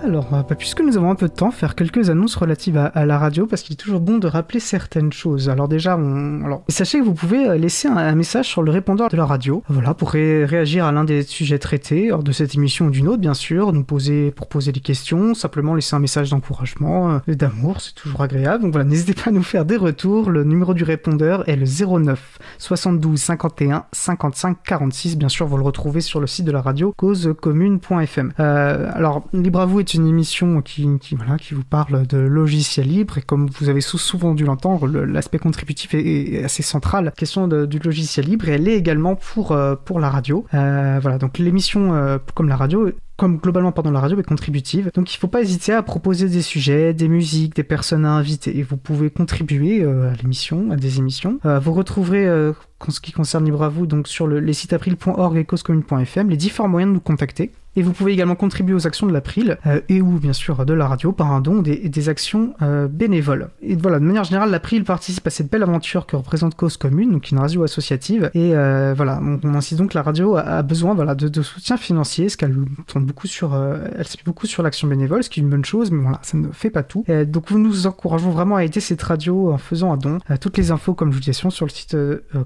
Alors, euh, bah, puisque nous avons un peu de temps, faire quelques annonces relatives à, la radio, parce qu'il est toujours bon de rappeler certaines choses. Alors déjà, on... Alors, sachez que vous pouvez euh, laisser un, message sur le répondeur de la radio, voilà, pour réagir à l'un des sujets traités, hors de cette émission ou d'une autre, bien sûr, nous poser, pour poser des questions, simplement laisser un message d'encouragement, euh, d'amour, c'est toujours agréable. Donc voilà, n'hésitez pas à nous faire des retours. Le numéro du répondeur est le 09 72 51 55 46. Bien sûr, vous le retrouvez sur le site de la radio causecommune.fm. Alors, libre à vous une émission qui, vous parle de logiciel libre et comme vous avez souvent dû l'entendre, l'aspect contributif est, assez central. La question du logiciel libre elle est également pour, euh, la radio. Euh, donc l'émission euh, comme la radio comme globalement pendant la radio est contributive. Donc il ne faut pas hésiter à proposer des sujets, des musiques, des personnes à inviter. Et vous pouvez contribuer à l'émission, à des émissions. vous retrouverez en ce qui concerne Libre à vous, sur le, les sites april.org et causecommune.fm, les différents moyens de nous contacter. Et vous pouvez également contribuer aux actions de l'April euh, et ou bien sûr de la radio par un don des, des actions euh, bénévoles. Et voilà, de manière générale, l'April participe à cette belle aventure que représente Cause Commune, donc une radio associative. Et euh, voilà, on, on, insiste donc que la radio a, besoin voilà, de, de, soutien financier, parce qu'elle tourne beaucoup sur, elle s'appuie beaucoup sur l'action bénévole, ce qui est une bonne chose, mais voilà, ça ne fait pas tout. donc nous nous encourageons vraiment à aider cette radio en faisant un don. toutes les infos, comme je vous disais, sur le site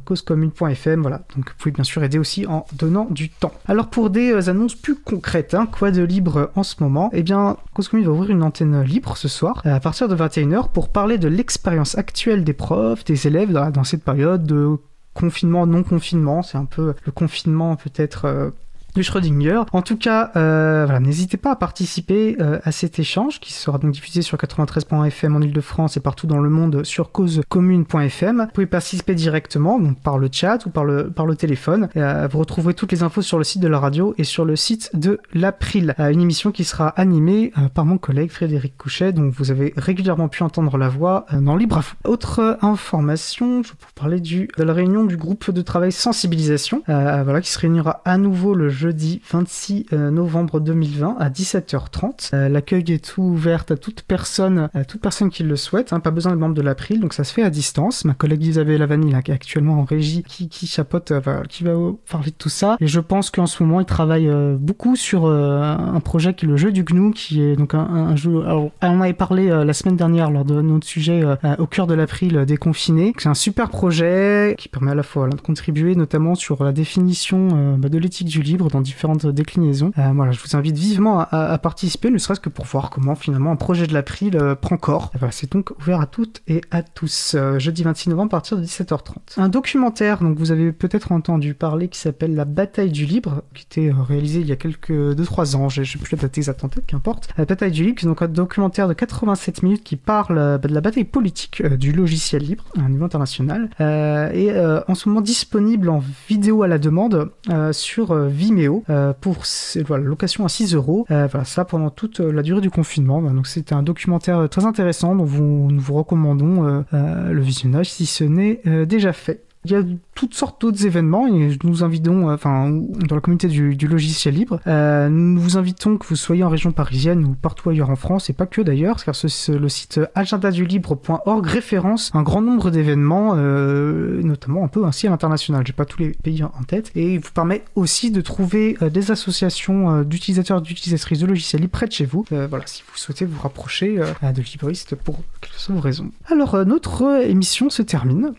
causecommune.fm. Voilà, donc vous pouvez bien sûr aider aussi en donnant du temps. Alors pour des annonces plus concrètes, Hein. Quoi de libre en ce moment? Eh bien, Cause va ouvrir une antenne libre ce soir, à partir de 21h, pour parler de l'expérience actuelle des profs, des élèves dans, cette période de confinement, non confinement. C'est un peu le confinement peut-être euh, du Schrödinger. En tout cas, euh, voilà, n'hésitez pas à participer euh, à cet échange qui sera donc diffusé sur 93.fm en Ile-de-France et partout dans le monde sur causecommune.fm. Vous pouvez participer directement, donc par le chat ou par le, par le téléphone. Euh, vous retrouverez toutes les infos sur le site de la radio et sur le site de l'April. une émission qui sera animée par mon collègue Frédéric Couchet, dont vous avez régulièrement pu entendre la voix dans Libre Autre information, je vais vous parler du, de la réunion du groupe de travail sensibilisation, voilà, qui se réunira à nouveau le jeudi 26 euh, novembre 2020 à 17h30. Euh, l'accueil est ouvert à toute personne, à toute personne qui le souhaite. Hein, pas besoin de membre de l'April, donc ça se fait à distance. Ma collègue Isabelle Lavani, là, qui est actuellement en régie, qui, qui chapote, euh, qui va parler de tout ça. Et je pense qu'en ce moment, il travaille beaucoup sur un projet qui est le jeu du GNU, qui est donc un, jeu. Alors, on avait parlé la semaine dernière lors de notre sujet au cœur de l'April déconfiné. C'est un super projet qui permet à la fois de contribuer notamment sur la définition bah, de l'éthique du livre dans différentes déclinaisons. Euh, voilà, je vous invite vivement à, participer, ne serait-ce que pour voir comment finalement un projet de l'April euh, prend corps. Voilà, c'est donc ouvert à toutes et à tous. Euh, jeudi 26 novembre à partir de 17h30. Un documentaire, donc vous avez peut-être entendu parler, qui s'appelle La bataille du libre, qui était réalisé il y a quelques 2-3 ans, je sais plus la date exacte en tête, qu'importe. La bataille du libre, c'est donc un documentaire de 87 minutes qui parle bah, de la bataille politique du logiciel libre à un niveau international, et en ce moment disponible en vidéo à la demande sur Vimeo euh, pour voilà, location à 6 euros. Euh, voilà, ça pendant toute euh, la durée du confinement. Donc c'était un documentaire très intéressant dont nous vous recommandons le visionnage si ce n'est déjà fait. Il y a toutes sortes d'autres événements et nous invitons, euh, enfin, dans la communauté du, logiciel libre, euh, nous vous invitons que vous soyez en région parisienne ou partout ailleurs en France et pas que d'ailleurs, car ce, le site agendadulibre.org référence un grand nombre d'événements, euh, notamment un peu ainsi à l'international. J'ai pas tous les pays en tête et il vous permet aussi de trouver des associations d'utilisateurs et d'utilisatrices de logiciels libres près de chez vous. voilà, si vous souhaitez vous rapprocher de libristes pour quelles que soient vos raisons. Alors notre émission se termine.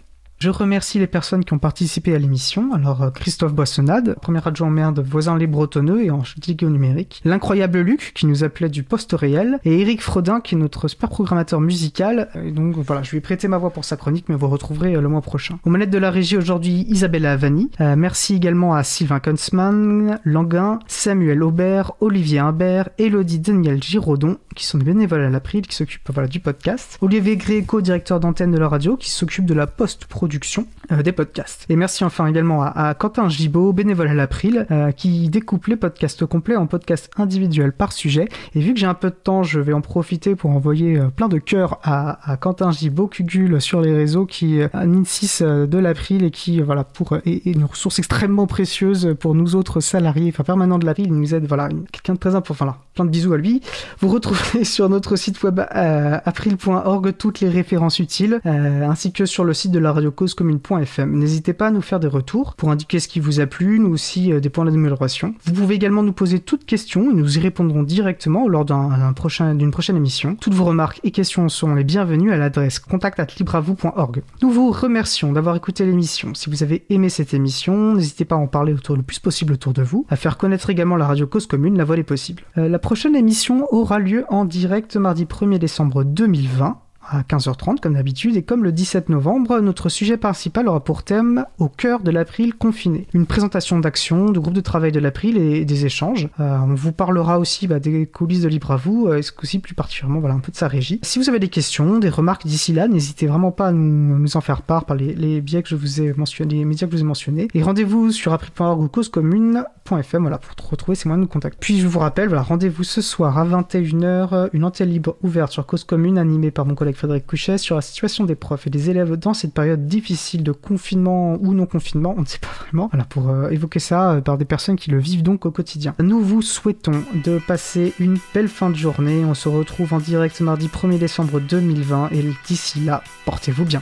Je remercie les personnes qui ont participé à l'émission. Alors, euh, Christophe Boissonnade, premier adjoint maire de les Bretonneux et en au numérique. L'incroyable Luc, qui nous appelait du poste réel. Et Eric Frodin, qui est notre super programmateur musical. Et donc, voilà, je lui ai prêté ma voix pour sa chronique, mais vous retrouverez euh, le mois prochain. Aux manettes de la régie aujourd'hui, Isabella Avani. Euh, merci également à Sylvain Kunzmann, Languin, Samuel Aubert, Olivier Imbert, Elodie Daniel Giraudon, qui sont des bénévoles à l'April, qui s'occupent voilà, du podcast. Olivier Gréco, directeur d'antenne de la radio, qui s'occupe de la post-production euh, des podcasts. Et merci enfin également à, Quentin Gibaud, bénévole à l'April, euh, qui découpe les podcasts complets en podcasts individuels par sujet. Et vu que j'ai un peu de temps, je vais en profiter pour envoyer euh, plein de cœurs à, Quentin Gibaud, Cugul sur les réseaux, qui est un INSIS de l'April et qui, voilà, pour, est, une ressource extrêmement précieuse pour nous autres salariés, enfin permanents de l'April. Il nous aide, voilà, quelqu'un de très important. Enfin, plein de bisous à lui. Vous retrouverez sur notre site web april.org toutes les références utiles, ainsi que sur le site de la radio causecommune.fm. N'hésitez pas à nous faire des retours pour indiquer ce qui vous a plu, nous aussi euh, des points d'amélioration. Vous pouvez également nous poser toutes questions et nous y répondrons directement lors d'une prochain, prochaine émission. Toutes vos remarques et questions sont les bienvenues à l'adresse contact@libravou.org. Nous vous remercions d'avoir écouté l'émission. Si vous avez aimé cette émission, n'hésitez pas à en parler autour le plus possible autour de vous, à faire connaître également la radio Cause Commune, la voix est possible. Euh, la prochaine émission aura lieu en direct mardi 1er décembre 2020 à 15h30 comme d'habitude et comme le 17 novembre, notre sujet principal aura pour thème au cœur de l'April confiné. Une présentation d'actions, de groupe de travail de l'April et des échanges. Euh, on vous parlera aussi bah, des coulisses de Libre à vous euh, et ce coup-ci plus particulièrement voilà, un peu de sa régie. Si vous avez des questions, des remarques d'ici là, n'hésitez vraiment pas à nous, en faire part par les, biais que je vous ai mentionnés, les médias que je vous ai mentionnés. Et rendez-vous sur april.org ou causecommune.fm voilà, pour retrouver ces moyens de nous contacter. Puis je vous rappelle, voilà, rendez-vous ce soir à 21h, une antenne libre ouverte sur Cause Commune animée par mon collègue Frédéric Couchet sur la situation des profs et des élèves dans cette période difficile de confinement ou non confinement, on ne sait pas vraiment, voilà, pour euh, évoquer ça euh, par des personnes qui le vivent donc au quotidien. Nous vous souhaitons de passer une belle fin de journée, on se retrouve en direct mardi 1er décembre 2020 et d'ici là, portez-vous bien.